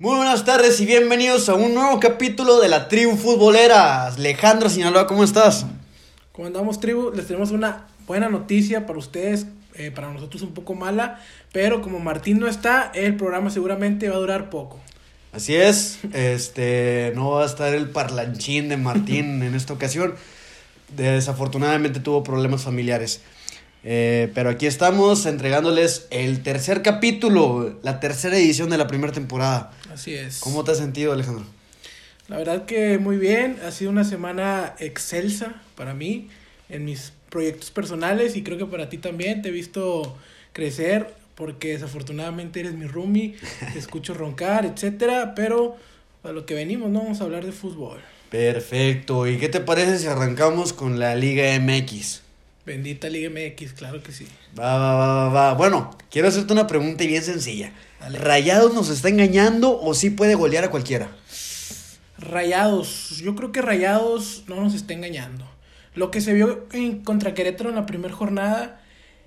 Muy buenas tardes y bienvenidos a un nuevo capítulo de la tribu futbolera. Alejandro Sinaloa, ¿cómo estás? ¿Cómo andamos, tribu? Les tenemos una buena noticia para ustedes, eh, para nosotros un poco mala, pero como Martín no está, el programa seguramente va a durar poco. Así es, este no va a estar el parlanchín de Martín en esta ocasión. Desafortunadamente tuvo problemas familiares. Eh, pero aquí estamos entregándoles el tercer capítulo, la tercera edición de la primera temporada. Así es. ¿Cómo te has sentido, Alejandro? La verdad que muy bien, ha sido una semana excelsa para mí en mis proyectos personales y creo que para ti también. Te he visto crecer porque desafortunadamente eres mi roomie, te escucho roncar, etcétera, pero a lo que venimos, ¿no? Vamos a hablar de fútbol. Perfecto. ¿Y qué te parece si arrancamos con la Liga MX? Bendita Liga MX, claro que sí. Va, va, va, va, va. Bueno, quiero hacerte una pregunta bien sencilla. ¿Rayados nos está engañando o sí puede golear a cualquiera? Rayados, yo creo que Rayados no nos está engañando. Lo que se vio en contra Querétaro en la primera jornada,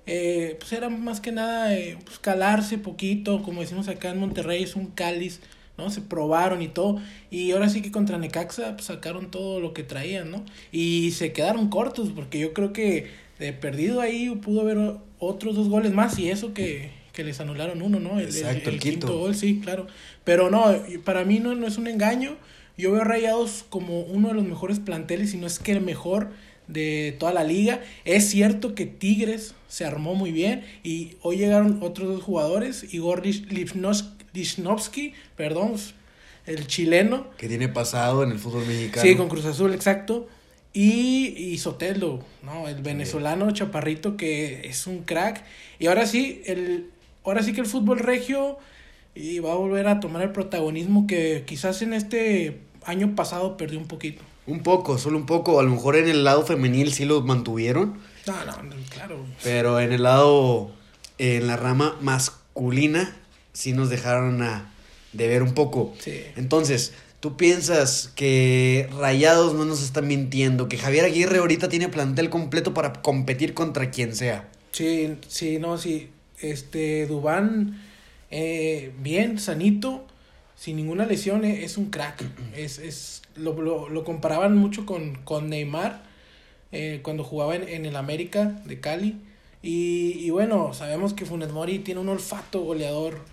eh, pues era más que nada eh, pues calarse poquito, como decimos acá en Monterrey, es un cáliz, ¿no? Se probaron y todo. Y ahora sí que contra Necaxa pues, sacaron todo lo que traían, ¿no? Y se quedaron cortos, porque yo creo que de perdido ahí pudo haber otros dos goles más y eso que, que les anularon uno, ¿no? El, Exacto, el, quinto. quinto gol, sí, claro. Pero no, para mí no, no es un engaño. Yo veo Rayados como uno de los mejores planteles, si no es que el mejor de toda la liga. Es cierto que Tigres se armó muy bien y hoy llegaron otros dos jugadores, Igor Lichnowsky, perdón, el chileno. Que tiene pasado en el fútbol mexicano. Sí, con Cruz Azul, exacto. Y, y Sotelo, ¿no? El venezolano chaparrito que es un crack. Y ahora sí, el, ahora sí que el fútbol regio y va a volver a tomar el protagonismo que quizás en este año pasado perdió un poquito. Un poco, solo un poco. A lo mejor en el lado femenil sí lo mantuvieron. No, no, no claro. Pero en el lado, en la rama masculina, sí nos dejaron a de ver un poco. Sí. Entonces, ¿tú piensas que Rayados no nos están mintiendo? Que Javier Aguirre ahorita tiene plantel completo para competir contra quien sea. Sí, sí, no, sí. Este, Dubán, eh, bien, sanito, sin ninguna lesión, eh, es un crack. es, es, lo, lo, lo, comparaban mucho con, con Neymar eh, cuando jugaba en, en, el América de Cali. Y, y, bueno, sabemos que Funes Mori tiene un olfato goleador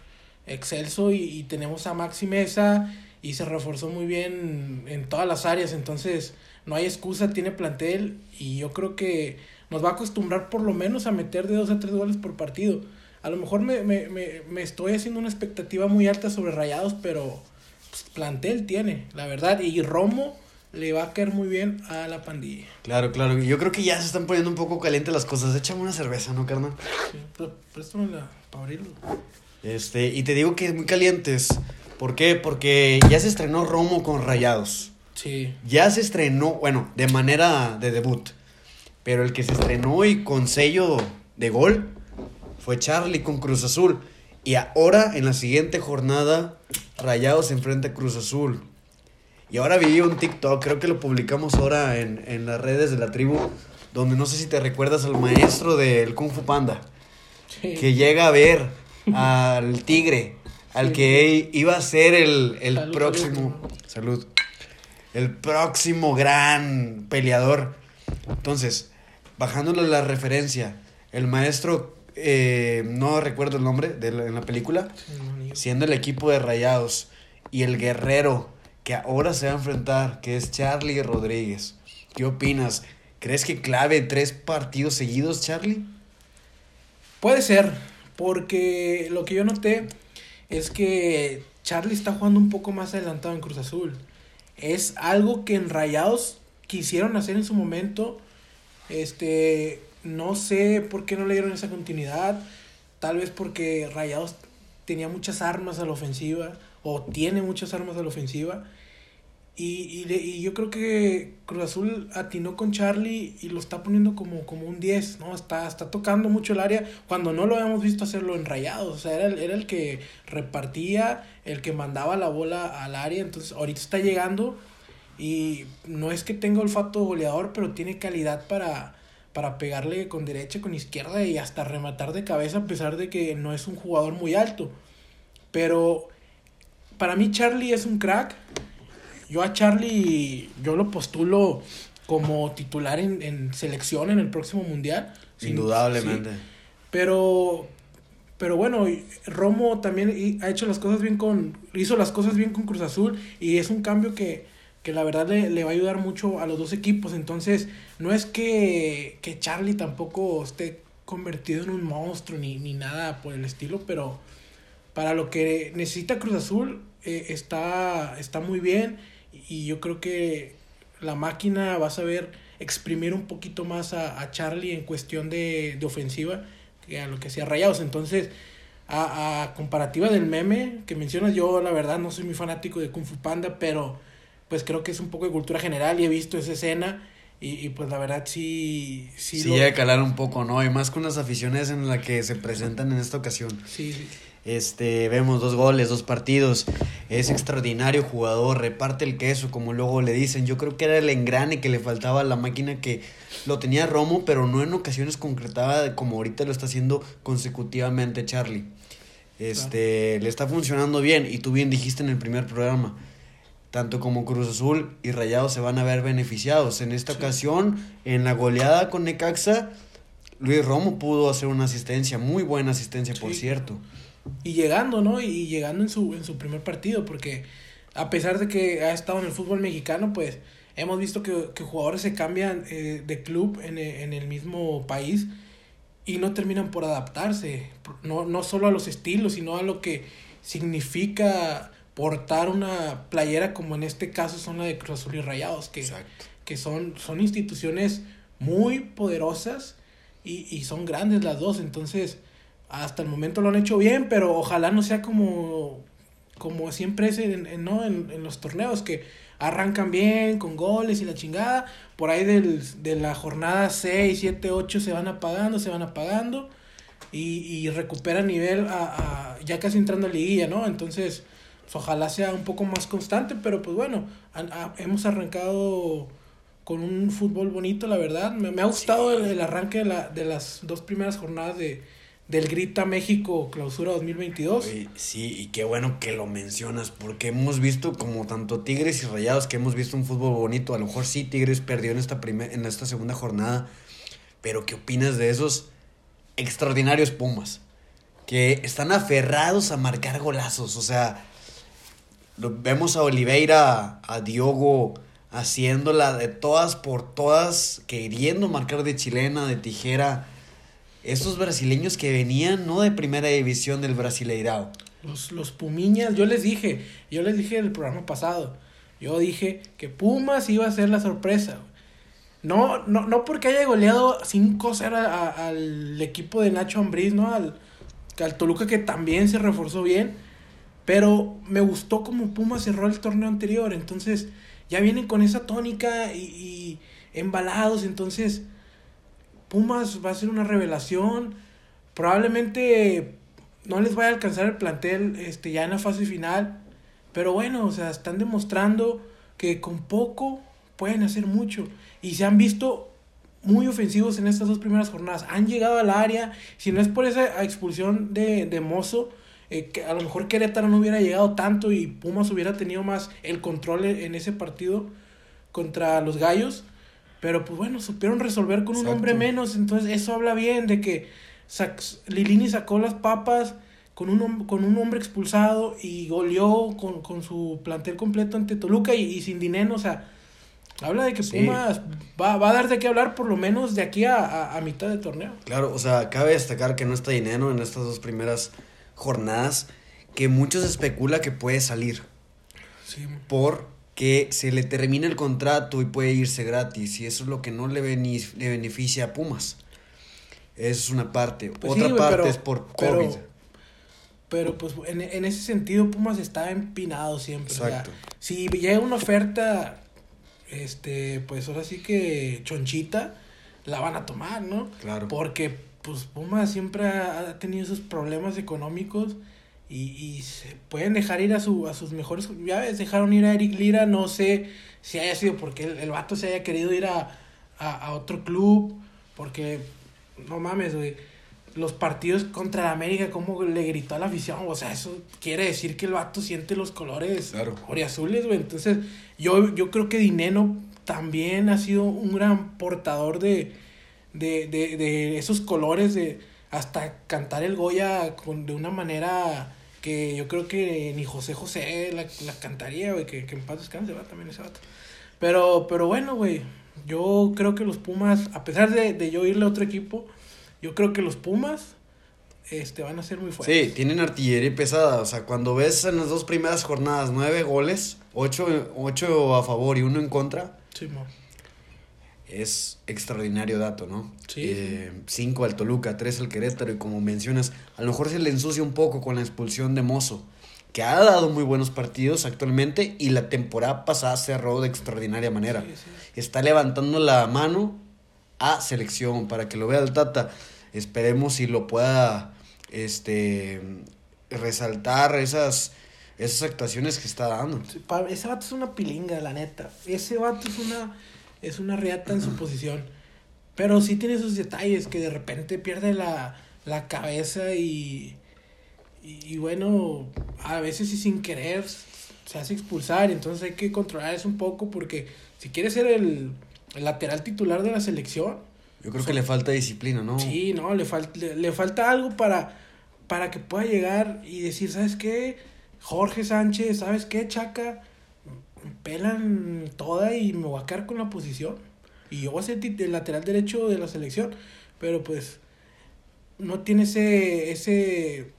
excelso y, y, tenemos a Maxi Mesa y se reforzó muy bien en todas las áreas. Entonces, no hay excusa, tiene plantel y yo creo que nos va a acostumbrar por lo menos a meter de dos a tres goles por partido. A lo mejor me, me, me, me estoy haciendo una expectativa muy alta sobre Rayados, pero pues, plantel tiene, la verdad. Y Romo le va a caer muy bien a la pandilla. Claro, claro. Yo creo que ya se están poniendo un poco calientes las cosas. Échame una cerveza, ¿no, carnal? Sí, préstamela para abrirlo. Este, y te digo que muy calientes. ¿Por qué? Porque ya se estrenó Romo con Rayados. Sí. Ya se estrenó, bueno, de manera de debut. Pero el que se estrenó y con sello de gol fue Charlie con Cruz Azul. Y ahora, en la siguiente jornada, Rayados enfrenta a Cruz Azul. Y ahora vi un TikTok, creo que lo publicamos ahora en, en las redes de la tribu, donde no sé si te recuerdas al maestro del Kung Fu Panda, Sí. que llega a ver al tigre, al que iba a ser el, el Salud, próximo, salud, el próximo gran peleador. Entonces, bajándole la referencia, el maestro, eh, no recuerdo el nombre de la- en la película, siendo el equipo de Rayados y el guerrero que ahora se va a enfrentar, que es Charlie Rodríguez. ¿Qué opinas? ¿Crees que clave tres partidos seguidos, Charlie? Puede ser, porque lo que yo noté es que Charlie está jugando un poco más adelantado en Cruz Azul. Es algo que en Rayados quisieron hacer en su momento. Este, no sé por qué no le dieron esa continuidad. Tal vez porque Rayados tenía muchas armas a la ofensiva o tiene muchas armas a la ofensiva. Y, y, de- y yo creo que Cruz Azul atinó con Charlie y lo está poniendo como, como un 10, ¿no? Está, está tocando mucho el área cuando no lo habíamos visto hacerlo en rayados. O sea, era el, era el que repartía, el que mandaba la bola al área. Entonces, ahorita está llegando y no es que tenga olfato goleador, pero tiene calidad para, para pegarle con derecha, con izquierda y hasta rematar de cabeza, a pesar de que no es un jugador muy alto. Pero para mí Charlie es un crack. Yo a Charlie, yo lo postulo como titular en, en selección en el próximo mundial. Indudablemente. sí. Pero, pero bueno, Romo también ha hecho las cosas bien con, hizo las cosas bien con Cruz Azul y es un cambio que, que la verdad le, le va a ayudar mucho a los dos equipos. Entonces, no es que, que Charlie tampoco esté convertido en un monstruo ni, ni nada por el estilo, pero para lo que necesita Cruz Azul eh, está, está muy bien y yo creo que la máquina va a saber exprimir un poquito más a, a Charlie en cuestión de, de ofensiva que a lo que hacía Rayados. Entonces, a, a comparativa del meme que mencionas, yo la verdad no soy muy fanático de Kung Fu Panda, pero pues creo que es un poco de cultura general y he visto esa escena y, y pues la verdad sí... Sí, Sí, lo- llega a calar un poco, ¿no? Y más con las aficiones en las que se presentan en esta ocasión. sí, sí. Este, vemos dos goles, dos partidos. Es extraordinario jugador, reparte el queso, como luego le dicen. Yo creo que era el engrane que le faltaba a la máquina que lo tenía Romo, pero no en ocasiones concretaba como ahorita lo está haciendo consecutivamente Charlie. Este, le está funcionando bien y tú bien dijiste en el primer programa. Tanto como Cruz Azul y Rayados se van a ver beneficiados. En esta Sí. ocasión, en la goleada con Necaxa, Luis Romo pudo hacer una asistencia, muy buena asistencia, por cierto. Y llegando, ¿no? Y llegando en su, en su primer partido, porque a pesar de que ha estado en el fútbol mexicano, pues hemos visto que, que jugadores se cambian eh, de club en, e- en el mismo país y no terminan por adaptarse, no, no solo a los estilos, sino a lo que significa portar una playera como en este caso son la de Cruz Azul y Rayados, que, Exacto. que son, son instituciones muy poderosas y, y son grandes las dos, entonces hasta el momento lo han hecho bien, pero ojalá no sea como, como siempre es en, en- ¿no? en, en los torneos, que arrancan bien, con goles y la chingada, por ahí del, de la jornada 6, 7, 8 se van apagando, se van apagando, y, y recuperan nivel a, a- ya casi entrando a liguilla, ¿no? Entonces, pues, ojalá sea un poco más constante, pero pues bueno, han- ha- hemos arrancado con un fútbol bonito, la verdad. Me, me ha gustado el, el arranque de, la, de las dos primeras jornadas de, del Grita México Clausura 2022. Oye, sí, y qué bueno que lo mencionas, porque hemos visto como tanto Tigres y Rayados que hemos visto un fútbol bonito. A lo mejor sí Tigres perdió en esta primer, en esta segunda jornada, pero ¿qué opinas de esos extraordinarios Pumas? Que están aferrados a marcar golazos, o sea, vemos a Oliveira, a Diogo haciéndola de todas por todas, queriendo marcar de chilena, de tijera. Estos brasileños que venían no de primera división del Brasileirao. Los, los Pumiñas, yo les dije, yo les dije en el programa pasado, yo dije que Pumas iba a ser la sorpresa. No, no, no porque haya goleado 5-0 a- a- al equipo de Nacho Ambriz, ¿no? Al, al Toluca que también se reforzó bien. Pero me gustó como Pumas cerró el torneo anterior. Entonces, ya vienen con esa tónica y, y embalados. Entonces, Pumas va a ser una revelación. Probablemente no les vaya a alcanzar el plantel este, ya en la fase final. Pero bueno, o sea, están demostrando que con poco pueden hacer mucho. Y se han visto muy ofensivos en estas dos primeras jornadas. Han llegado al área. Si no es por esa expulsión de, de Mozo, eh, que a lo mejor Querétaro no hubiera llegado tanto y Pumas hubiera tenido más el control en, ese partido contra los Gallos. Pero pues bueno, supieron resolver con un hombre menos. Entonces eso habla bien de que sac- Lilini sacó las papas con un, con un hombre expulsado y goleó con, con su plantel completo ante Toluca y, y sin dinero. O sea, habla de que Sí. Pumas va, va a dar de qué hablar por lo menos de aquí a, a, a mitad de torneo. Claro, o sea, cabe destacar que no está dinero en estas dos primeras jornadas, que muchos especula que puede salir Sí, porque se le termina el contrato y puede irse gratis, y eso es lo que no le, le beneficia a Pumas. Esa es una parte. Pues Otra sí, parte pero- es por COVID. Pero pues en, en ese sentido Pumas está empinado siempre. o sea, Exacto. si llega una oferta, este, pues ahora sí que chonchita, la van a tomar, ¿no? Claro. Porque pues Pumas siempre ha, ha tenido esos problemas económicos y, y se pueden dejar ir a, su, a sus mejores... Ya ves, dejaron ir a Eric Lira, no sé si haya sido porque el, el vato se haya querido ir a, a, a otro club, porque no mames, güey. los partidos contra la América, cómo le gritó a la afición, o sea, eso quiere decir que el vato siente los colores Claro. oriazules, güey. Entonces, yo, yo creo que Dineno también ha sido un gran portador de, de, de, de esos colores, de hasta cantar el Goya con, de una manera que yo creo que ni José José la, la cantaría, güey, que, que en paz descanse, va también ese vato. Pero, pero bueno, güey, yo creo que los Pumas, a pesar de, de yo irle a otro equipo, yo creo que los Pumas este, van a ser muy fuertes. Sí, tienen artillería pesada. O sea, cuando ves en las dos primeras jornadas nueve goles, ocho, ocho a favor y uno en contra, Sí, mo. Es extraordinario dato, ¿no? Sí, Eh, cinco al Toluca, tres al Querétaro y como mencionas, a lo mejor se le ensucia un poco con la expulsión de Mozo, que ha dado muy buenos partidos actualmente y la temporada pasada cerró de extraordinaria manera. Sí, sí. Está levantando la mano a selección para que lo vea el Tata. Esperemos si lo pueda este resaltar esas esas actuaciones que está dando. Ese vato es una pilinga, la neta. Ese vato es una, es una riata en su posición. Pero sí tiene sus detalles, que de repente pierde la, la cabeza y, y, y bueno, a veces y sin querer se hace expulsar. Entonces hay que controlar eso un poco porque si quiere ser el, el lateral titular de la selección, Yo creo que le falta disciplina, ¿no? Sí, no, le, fal- le, le falta algo para, para que pueda llegar y decir, ¿sabes qué? Jorge Sánchez, ¿sabes qué, Chaca? Pelan toda y me voy a quedar con la posición. Y yo voy a ser el lateral derecho de la selección. Pero pues no tiene ese, ese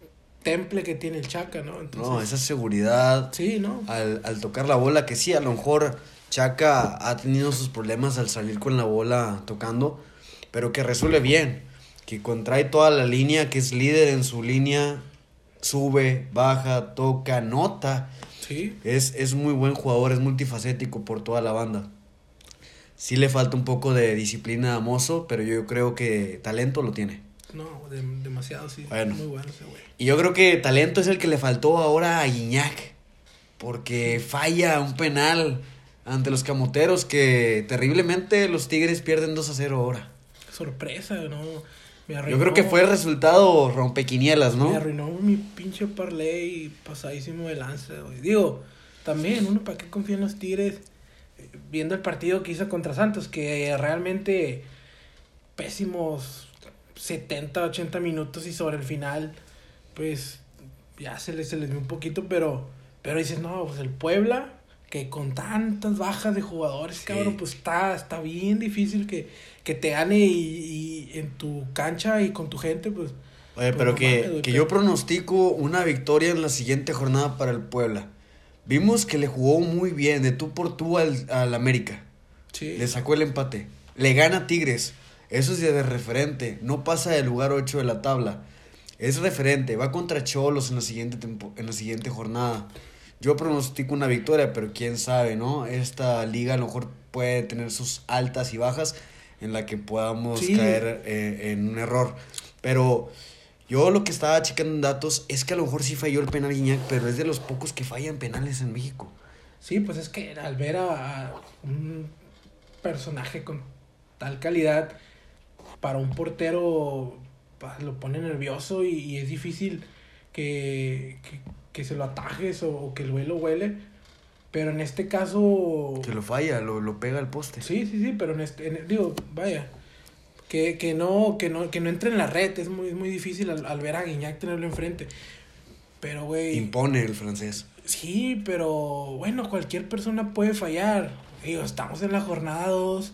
temple que tiene el Chaca, ¿no? Entonces, No, esa seguridad Sí, ¿no? al, al tocar la bola, que sí, a lo mejor Chaca ha tenido sus problemas al salir con la bola tocando, pero que resuelve bien, que contrae toda la línea, que es líder en su línea, sube, baja, toca, nota. Sí. Es, es muy buen jugador, es multifacético por toda la banda. Sí le falta un poco de disciplina a Mozo, pero yo creo que talento lo tiene. No, de- demasiado, sí. Bueno. Muy bueno ese güey. Y yo creo que talento es el que le faltó ahora a Guiñac. Porque falla un penal ante los camoteros que terriblemente los Tigres pierden 2 a 0 ahora. Sorpresa, ¿no? Me Yo creo que fue el resultado rompequinielas, Me ¿no? arruinó mi pinche parlay pasadísimo de lanza, güey. Digo, también, uno para qué confía en los Tigres viendo el partido que hizo contra Santos, que realmente pésimos 70, 80 minutos y sobre el final, pues ya se les, se les vio un poquito, pero, pero dices, no, pues el Puebla, que con tantas bajas de jugadores, Sí. cabrón, pues está, está bien difícil que, que te gane y, y en tu cancha y con tu gente, pues Oye, Pues pero no que, mames, que pero- yo pronostico una victoria en la siguiente jornada para el Puebla. Vimos que le jugó muy bien, de tú por tú al, al América. sí. Le sacó el empate. Le gana Tigres. Eso es de referente. No pasa del lugar 8 de la tabla. Es referente. Va contra Cholos en la siguiente, tempo- en la siguiente jornada. Yo pronostico una victoria, pero quién sabe, ¿no? Esta liga a lo mejor puede tener sus altas y bajas en la que podamos Sí. caer eh, en un error. Pero yo lo que estaba checando en datos es que a lo mejor sí falló el penal Guiñac, pero es de los pocos que fallan penales en México. Sí, pues es que al ver a, un personaje con tal calidad para un portero lo pone nervioso y, y es difícil que, que, que se lo atajes o, o que el vuelo huele. Pero en este caso... Que lo falla, lo, lo pega al poste. Sí, sí, sí, pero en este, en- digo, vaya, que, que no, que no, que no entre en la red, es muy, muy difícil al, al ver a Guiñac tenerlo enfrente. Pero, güey. Impone el francés. Sí, pero bueno, cualquier persona puede fallar. Digo, estamos en la jornada 2,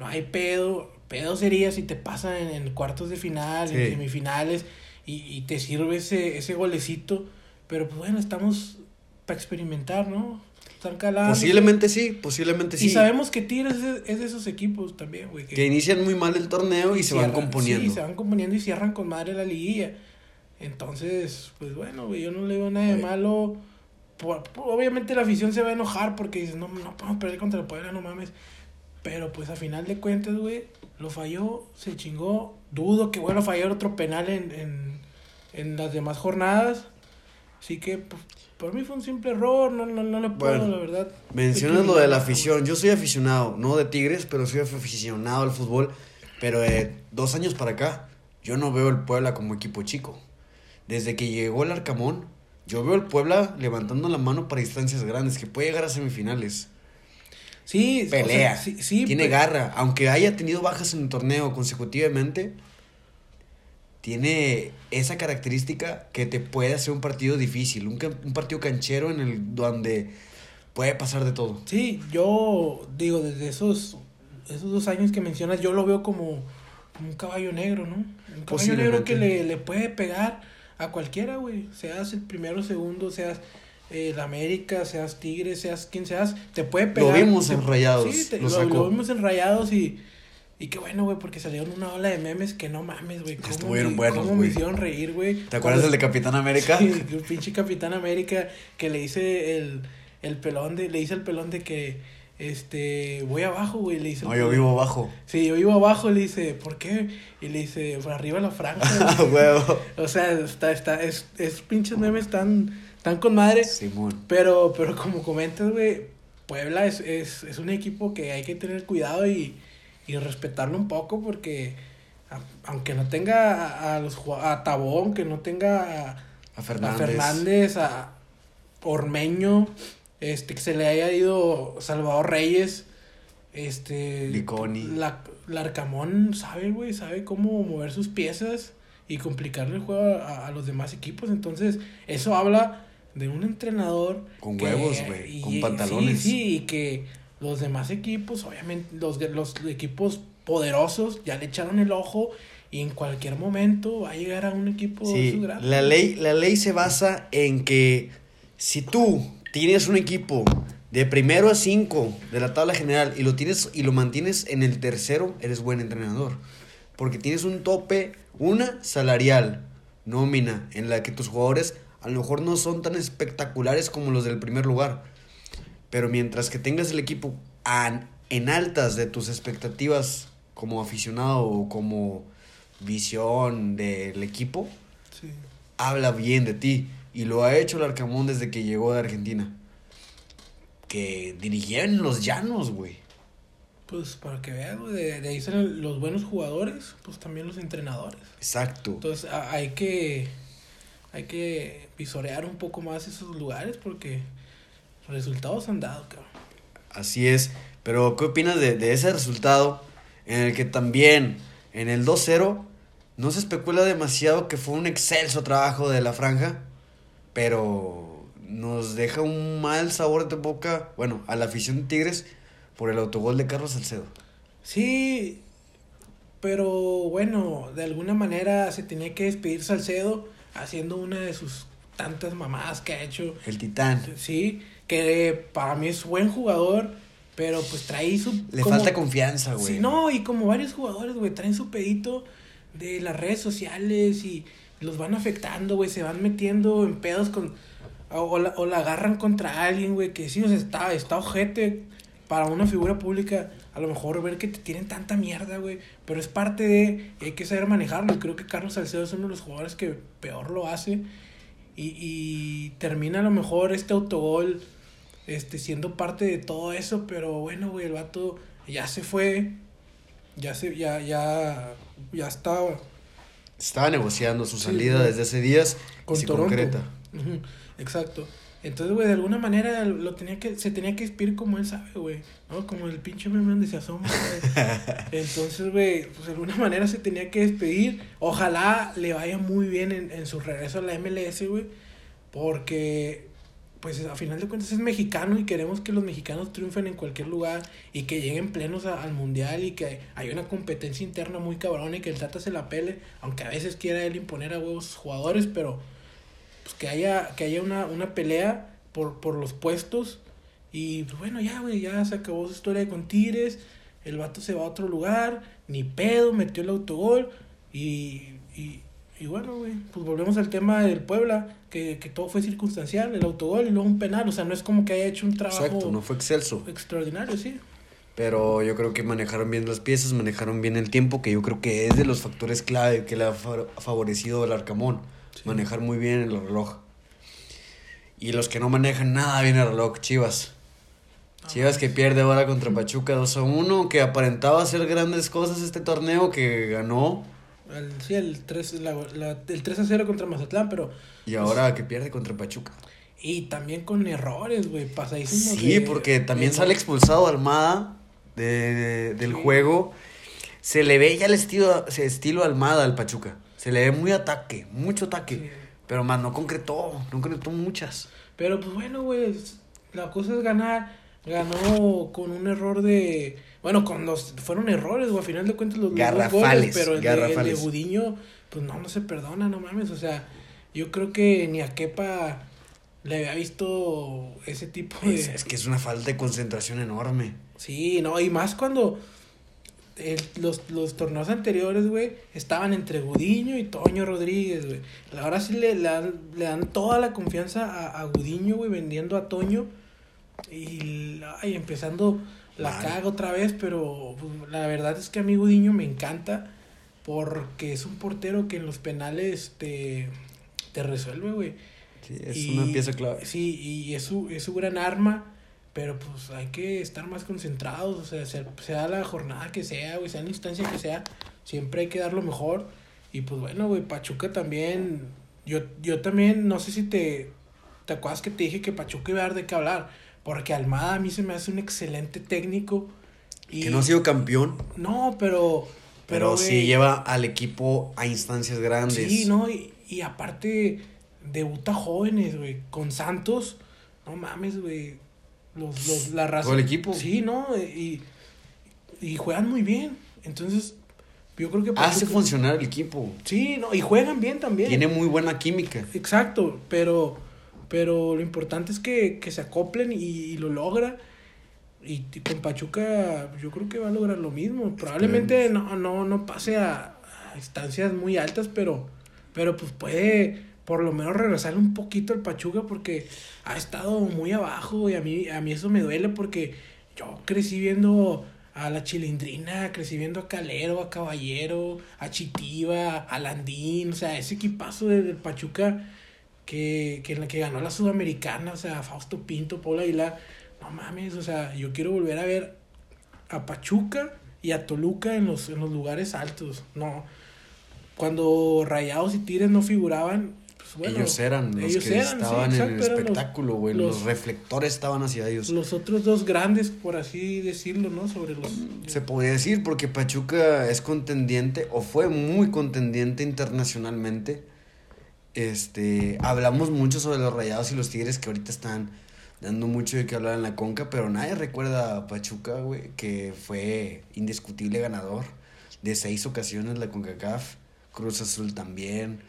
no hay pedo. Pedo sería si te pasan en, en cuartos de final, Sí. en semifinales, y, y te sirve ese, ese golecito. Pero pues bueno, estamos para experimentar, ¿no? Están calando. Posiblemente sí, posiblemente sí. Y sabemos que Tigres es, de esos equipos también, güey. que inician muy mal el torneo y se van componiendo. Sí, se van componiendo y cierran con madre la liguilla. Entonces, pues bueno, güey, yo no le veo nada de malo. Por- obviamente la afición se va a enojar porque dices, no, no podemos perder contra el Puebla, no mames. Pero pues a final de cuentas, güey, lo falló, se chingó. Dudo que vuelva a fallar otro penal en, en, en las demás jornadas. Así que, pues, por mí fue un simple error, no, no, no le puedo, Bueno, la verdad. Mencionas lo de la afición. Yo soy aficionado, no de Tigres, pero soy aficionado al fútbol. Pero de dos años para acá, yo no veo el Puebla como equipo chico. Desde que llegó el Arcamón, yo veo el Puebla levantando la mano para distancias grandes, que puede llegar a semifinales. Sí, o sea, Pelea, sí, sí, tiene garra. Aunque haya tenido bajas en el torneo consecutivamente, tiene esa característica que te puede hacer un partido difícil, un, un partido canchero en el donde puede pasar de todo. Sí, yo digo, desde esos, esos dos años que mencionas, yo lo veo como, un caballo negro, ¿no? Un caballo negro que le, le puede pegar a cualquiera, güey. Seas el primero, segundo, seas eh, el América, seas Tigres, seas quien seas, te puede Lo pegar. vimos te- en Rayados, Sí, te- lo lo, lo vimos en Rayados y, y qué bueno, güey, porque salieron una ola de memes que no mames, güey. Estuvieron me- buenos, cómo me hicieron reír, güey. ¿Te acuerdas del de Capitán América? Sí, el pinche Capitán América que le dice el, el pelón de, le dice el pelón de que este voy abajo, güey, le dice No, yo vivo abajo. Sí, yo vivo abajo, le dice, ¿por qué? Y le dice, por arriba la franja. Ah, huevo. o sea, está, está, es, es pinches memes tan, tan con madre. Simón. Pero, pero como comentas, güey, Puebla es, es, es un equipo que hay que tener cuidado y, y respetarlo un poco porque a- aunque no tenga a, a los a Tabón, que no tenga a, A a Fernández. A Ormeño, este que se le haya ido Salvador Reyes, este Liconi. la, Larcamón sabe, güey, sabe cómo mover sus piezas y complicarle el juego a, a los demás equipos, entonces eso habla de un entrenador Con que- huevos, güey, con pantalones. Sí, sí, y que los demás equipos, obviamente los los equipos poderosos ya le echaron el ojo y en cualquier momento va a llegar a un equipo Sí, la ley, la ley se basa en que si tú tienes un equipo de primero a cinco de la tabla general y lo tienes y lo mantienes en el tercero, eres buen entrenador. Porque tienes un tope, una salarial, nómina, en la que tus jugadores a lo mejor no son tan espectaculares como los del primer lugar. Pero mientras que tengas el equipo a- en altas de tus expectativas como aficionado o como visión del equipo, Sí. habla bien de ti. Y lo ha hecho el Arcamón desde que llegó de Argentina. Que dirigía en los llanos, güey. Pues para que vean, de, de ahí salen los buenos jugadores, pues también los entrenadores. Exacto. Entonces a- hay que hay que visorear un poco más esos lugares porque resultados han dado, cabrón. Así es. Pero, ¿qué opinas de, de ese resultado? En el que también, en el 2-0, no se especula demasiado que fue un excelso trabajo de la franja. Pero nos deja un mal sabor de boca, bueno, a la afición de Tigres por el autogol de Carlos Salcedo. Sí, pero bueno, de alguna manera se tenía que despedir Salcedo haciendo una de sus tantas mamadas que ha hecho. El titán. Sí, que para mí es buen jugador, pero pues trae su... Le como- falta confianza, güey. Sí, no, y como varios jugadores, güey, traen su pedito de las redes sociales y los van afectando, güey, se van metiendo en pedos con... O, la, o la agarran contra alguien, güey, que sí, o sea, está, está ojete para una figura pública, a lo mejor ver que te tienen tanta mierda, güey, pero es parte de, hay que saber manejarlo, y creo que Carlos Salcedo es uno de los jugadores que peor lo hace, y, y termina a lo mejor este autogol, este, siendo parte de todo eso, pero bueno, güey, el vato ya se fue, ya se, ya, ya, ya está Estaba negociando su salida desde hace días con y se Toronto. concreta. Exacto. Entonces, güey, de alguna manera lo tenía que, se tenía que despedir como él sabe, güey. ¿No? Como el pinche meme donde se asoma, güey. Entonces, güey, pues de alguna manera se tenía que despedir. Ojalá le vaya muy bien en, en su regreso a la MLS, güey. Porque, pues a final de cuentas es mexicano y queremos que los mexicanos triunfen en cualquier lugar y que lleguen plenos a- al mundial y que hay una competencia interna muy cabrona y que el Tata se la pele, aunque a veces quiera él imponer a huevos jugadores, pero pues que haya, que haya una, una pelea por, por los puestos. Y pues bueno, ya, güey, ya se acabó su historia con Tigres. El vato se va a otro lugar, ni pedo, metió el autogol. Y, y, y bueno, güey, pues volvemos al tema del Puebla, que, que todo fue circunstancial, el autogol y luego un penal. O sea, no es como que haya hecho un trabajo Exacto, no fue excelso. extraordinario, sí. Pero yo creo que manejaron bien las piezas, manejaron bien el tiempo, que yo creo que es de los factores clave que le ha fa- favorecido al Arcamón. Sí. Manejar muy bien el reloj. Y los que no manejan nada bien el reloj, Chivas. Chivas que pierde ahora contra Pachuca 2 a 1, que aparentaba hacer grandes cosas este torneo, que ganó al- sí, el 3, la, la- el 3 a 0 contra Mazatlán, pero. Y ahora que pierde contra Pachuca. Y también con errores, güey, pasadísimos. Sí, de- porque también de- sale expulsado Almada de, de- del Sí. juego. Se le ve ya el estilo, ese estilo Almada al Pachuca. Se le ve muy ataque, mucho ataque. Sí. Pero más no concretó, no concretó muchas. Pero pues bueno, güey, la cosa es ganar. Ganó con un error de. Bueno, con los. Fueron errores, güey, a final de cuentas los, los goles, pero el de, el de. Gudiño, pues no, no se perdona, no mames. O sea, yo creo que ni a Kepa le había visto ese tipo de. Es, es que es una falta de concentración enorme. Sí, no, y más cuando el- los, los torneos anteriores, güey, estaban entre Gudiño y Toño Rodríguez, güey. Ahora sí le, le dan, le dan toda la confianza a, a Gudiño, güey, vendiendo a Toño. Y ay, empezando la caga otra vez, pero pues, la verdad es que a mí Gudiño me encanta porque es un portero que en los penales te, te resuelve, güey. Sí, es Y- una pieza clave. Sí, y es su, es su gran arma, pero pues hay que estar más concentrados, o sea, sea, sea la jornada que sea, güey, sea la instancia que sea, siempre hay que dar lo mejor. Y pues bueno, güey, Pachuca también, yo, yo también, no sé si te, te acuerdas que te dije que Pachuca iba a dar de qué hablar, porque Almada a mí se me hace un excelente técnico. Y, Que no ha sido campeón, No, pero... pero, sí lleva al equipo a instancias grandes. Sí, no, y, y aparte debuta jóvenes, güey, con Santos, no mames, güey, los, los, la raza. Todo el equipo. Sí, no, y, y juegan muy bien, entonces yo creo que... Hace funcionar el equipo. Sí, no, y juegan bien también. Tiene muy buena química. Exacto, pero, pero lo importante es que, que se acoplen y, y lo logra. Y, y con Pachuca yo creo que va a lograr lo mismo. Probablemente no, no, no pase a, a instancias muy altas, pero, pero pues puede por lo menos regresar un poquito al Pachuca porque ha estado muy abajo y a mí, a mí eso me duele porque yo crecí viendo a la Chilindrina, crecí viendo a Calero, a Caballero, a Chitiva, a Landín, o sea, ese equipazo de- del Pachuca que, que, que ganó la Sudamericana, o sea, Fausto Pinto, Paula Aguilar, no mames, o sea, yo quiero volver a ver a Pachuca y a Toluca en los, en los lugares altos, no. Cuando Rayados y Tigres no figuraban, pues bueno. ellos eran los ellos que eran, sí, estaban en el espectáculo, güey. Los, los- reflectores estaban hacia ellos. los otros dos grandes, por así decirlo, ¿no? Sobre los... Se podría decir porque Pachuca es contendiente o fue muy contendiente internacionalmente. Este, hablamos mucho sobre los Rayados y los Tigres que ahorita están dando mucho de qué hablar en la Conca, pero nadie recuerda a Pachuca, güey, que fue indiscutible ganador de seis ocasiones la CONCACAF, Cruz Azul también.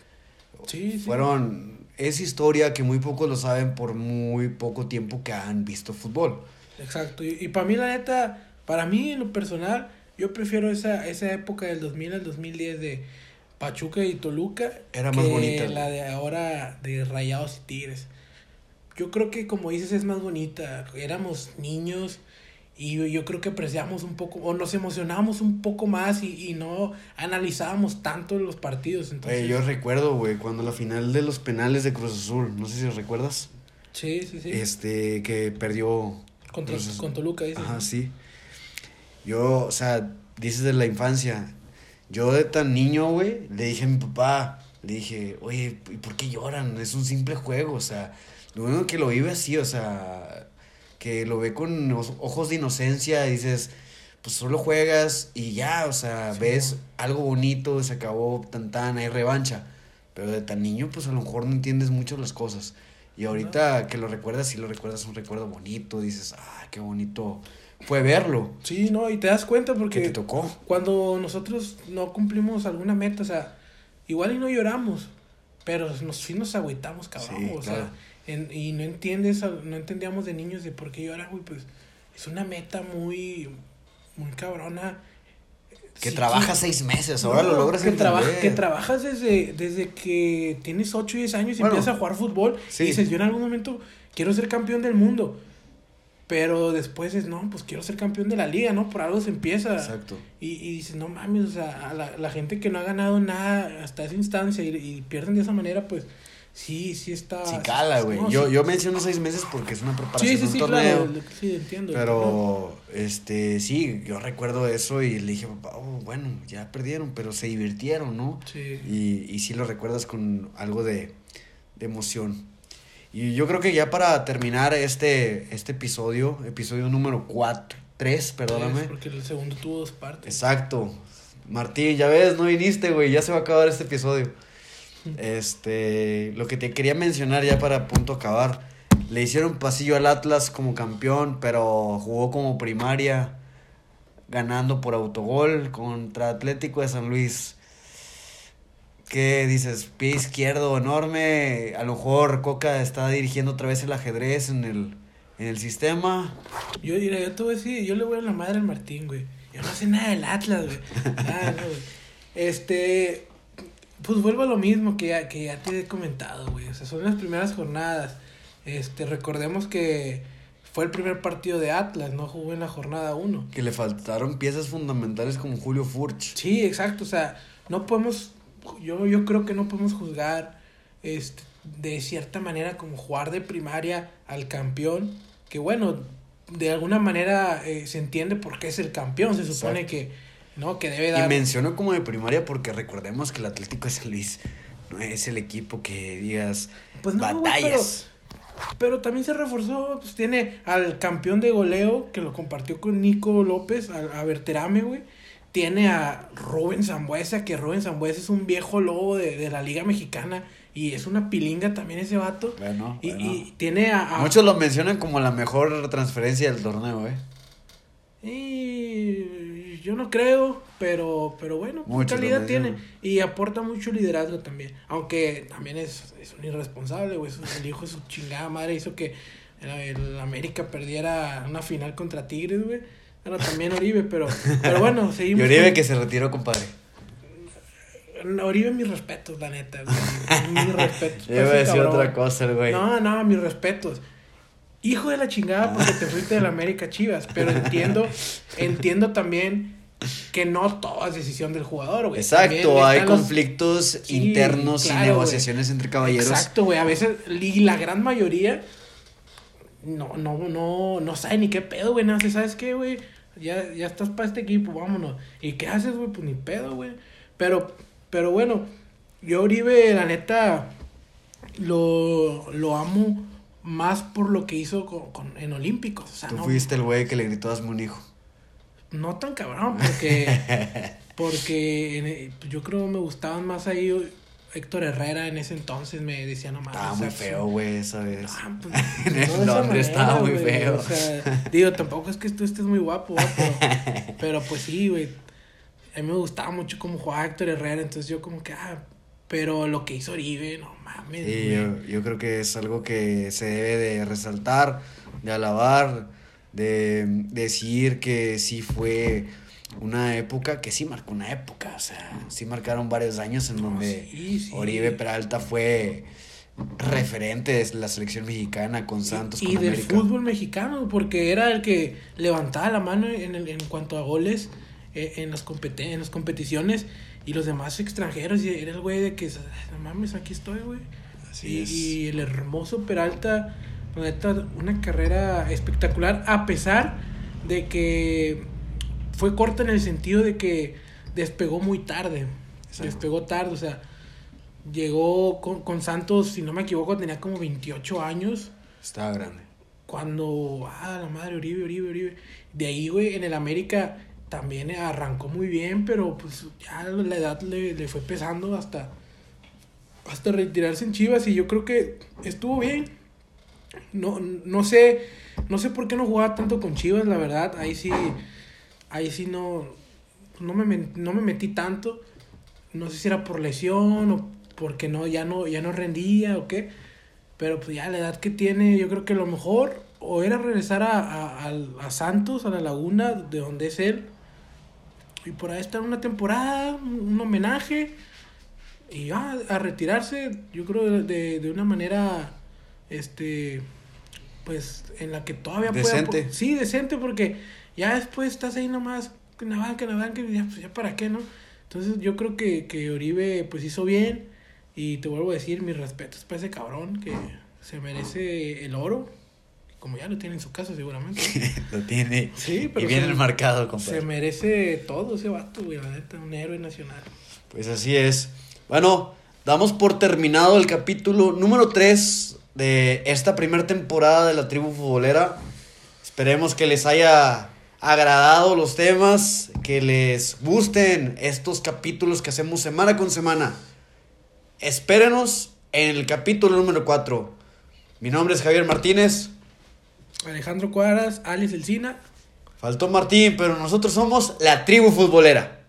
Sí, sí. Fueron es historia que muy pocos lo saben por muy poco tiempo que han visto fútbol. Exacto. Y, y para mí, la neta, para mí, en lo personal, yo prefiero esa, esa época del 2000 al 2010 de Pachuca y Toluca. Era más que bonita. la de ahora de Rayados y Tigres. Yo creo que, como dices, es más bonita. Éramos niños y yo, yo creo que apreciamos un poco, o nos emocionábamos un poco más y, y no analizábamos tanto los partidos. Entonces, Oye, yo recuerdo, güey, cuando la final de los penales de Cruz Azul, no sé si recuerdas, sí, sí, sí. este, que perdió Contra, Cruz Azul. con Toluca, dices. Ajá, sí. Yo, o sea, dices de la infancia, yo de tan niño, güey, le dije a mi papá, le dije, oye, ¿y por qué lloran? Es un simple juego, o sea, lo único que lo vive así, o sea, que lo ve con os- ojos de inocencia, y dices, pues solo juegas y ya, o sea, Sí, ves ¿no? algo bonito, se acabó tan tan, hay revancha. Pero de tan niño, pues a lo mejor no entiendes mucho las cosas. Y ahorita que lo recuerdas, sí lo recuerdas un recuerdo bonito, dices, ah, qué bonito fue verlo, Sí, no, y te das cuenta que porque te tocó. cuando nosotros no cumplimos alguna meta, o sea, igual y no lloramos, pero nos, sí nos agüitamos, cabrón, Sí, o sea, en- y no entiendes, no entendíamos de niños de por qué llorar, güey, pues es una meta muy, muy cabrona. Que Sí, trabajas seis meses, ahora No, lo logras que, traba- que trabajas desde, desde que tienes 8 y 10 años y Bueno, empiezas a jugar fútbol sí. y dices, yo en algún momento quiero ser campeón del mundo. Pero después es, no, pues quiero ser campeón de la liga, ¿no? Por algo se empieza. Exacto. Y, y dices, no mames, o sea, a la, la gente que no ha ganado nada hasta esa instancia y, y pierden de esa manera, pues sí, sí está. Sí cala, güey. no, yo, sí. yo menciono seis meses porque es una preparación Sí, sí, un sí, torneo. claro. Sí, entiendo. Pero, este, sí, yo recuerdo eso y le dije, "Oh, bueno, ya perdieron, pero se divirtieron, ¿no? Sí. Y, y sí lo recuerdas con algo de, de emoción. Y yo creo que ya para terminar este, este episodio, episodio número 4, 3, perdóname. Porque el segundo tuvo dos partes. Exacto. Martín, ya ves, no viniste, güey, ya se va a acabar este episodio. Este, lo que te quería mencionar ya para punto acabar. Le hicieron pasillo al Atlas como campeón, pero jugó como primaria, ganando por autogol contra Atlético de San Luis. ¿Qué dices? Pie izquierdo enorme. A lo mejor Coca está dirigiendo otra vez el ajedrez en el, en el sistema. Yo diré, yo te voy a decir, yo le voy a la madre al Martín, güey. Yo no sé nada del Atlas, güey. Ah, no, güey. Este, pues vuelvo a lo mismo que ya, que ya te he comentado, güey. O sea, son las primeras jornadas. Este, recordemos que fue el primer partido de Atlas, no jugó en la jornada 1. Que le faltaron piezas fundamentales como Julio Furch. Sí, exacto, o sea, no podemos, yo, yo creo que no podemos juzgar este, de cierta manera como jugar de primaria al campeón, que bueno, de alguna manera eh, se entiende por qué es el campeón, se supone Exacto. que, ¿no? Que debe Y dar... menciono como de primaria porque recordemos que el Atlético de San Luis no es el equipo que digas Pues no, batallas. Pero también se reforzó, pues tiene al campeón de goleo que lo compartió con Nico López, a, a Berterame, güey. Tiene a Rubén Zambuesa, que Rubén Zambuesa es un viejo lobo de, de la Liga Mexicana y es una pilinga también ese vato. Bueno, Y, bueno. y tiene a, a- Muchos lo mencionan como la mejor transferencia del torneo, ¿eh? Y yo no creo, pero, pero bueno, lo calidad tiene. Y aporta mucho liderazgo también. Aunque también es, es un irresponsable, güey. El hijo de su chingada madre hizo que el, el América perdiera una final contra Tigres, güey. Bueno, también Oribe, pero, pero bueno, Y seguimos. Oribe con- que se retiró, compadre. Oribe, mis respetos, la neta. Mis respetos. Yo iba a decir cabrón. otra cosa, el güey. No, no, mis respetos. Hijo de la chingada porque te fuiste de la América Chivas, pero entiendo, entiendo también que no todo es decisión del jugador, güey. Exacto, hay los- conflictos Sí, internos claro, y negociaciones entre caballeros. Exacto, güey, a veces y la gran mayoría no no no no sabe ni qué pedo, güey, no sé, ¿sabes qué, güey? Ya ya estás para este equipo, vámonos. ¿Y qué haces, güey? Pues ni pedo, güey. Pero pero bueno, yo Oribe la neta lo lo amo más por lo que hizo con, con- en Olímpicos, o sea, Tú no fuiste el güey que le gritó hazme un hijo. no tan cabrón, porque, porque eh, yo creo me gustaban más ahí Héctor Herrera en ese entonces, me decía nomás. Estaba o muy feo, güey, esa vez. Ah, pues, En no de Londres estaba muy feo. O sea, digo, tampoco es que tú estés muy guapo, pero, pero pues sí, güey. A mí me gustaba mucho cómo jugaba Héctor Herrera, entonces yo como que, ah, pero lo que hizo Oribe, no mames. Sí, yo, yo creo que es algo que se debe de resaltar, de alabar, de decir que sí fue una época, que sí marcó una época, o sea, sí marcaron varios años en donde sí, sí. Oribe Peralta fue referente de la selección mexicana con Santos, y con del América. fútbol mexicano, porque era el que levantaba la mano en, el- en cuanto a goles eh, en, las compete- en las competiciones y los demás extranjeros, y era el güey de que, no mames, aquí estoy, güey. Así Y, es. y el hermoso Peralta, una carrera espectacular, a pesar de que fue corta en el sentido de que despegó muy tarde. Exacto. Despegó tarde, o sea, llegó con, con Santos, si no me equivoco, tenía como 28 años. Estaba grande. Cuando, ah, la madre, Uribe, Uribe, Uribe. De ahí, güey, en el América también arrancó muy bien, pero pues ya la edad le, le fue pesando hasta, hasta retirarse en Chivas y yo creo que estuvo bien. No, no sé, no sé por qué no jugaba tanto con Chivas, la verdad. Ahí sí, ahí sí no, no me, no me metí tanto. No sé si era por lesión o porque no, ya no, ya no rendía o qué. Pero pues ya la edad que tiene, yo creo que lo mejor o era regresar a, a, a Santos, a la laguna, de donde es él. Y por ahí estar una temporada, un, homenaje. Y ya a retirarse, yo creo de, de, una manera, este, pues en la que todavía Decente. Sí, decente, porque ya después estás ahí nomás, en la banca, en la banca, y ya, pues ya para qué, ¿no? Entonces yo creo que, que Oribe pues hizo bien Y te vuelvo a decir mis respetos para ese cabrón que se merece el oro. Como ya lo tiene en su casa, seguramente. Lo tiene. Sí, pero y viene se- marcado, Se compadre. merece todo ese vato, güey, la neta, un héroe nacional. Pues así es. Bueno, damos por terminado el capítulo número 3 de esta primera temporada de la tribu futbolera. Esperemos que les haya agradado los temas, que les gusten estos capítulos que hacemos semana con semana. Espérenos en el capítulo número 4. Mi nombre es Javier Martínez. Alejandro Cuadras, Alex Elcina. Faltó Martín, pero nosotros somos la tribu futbolera.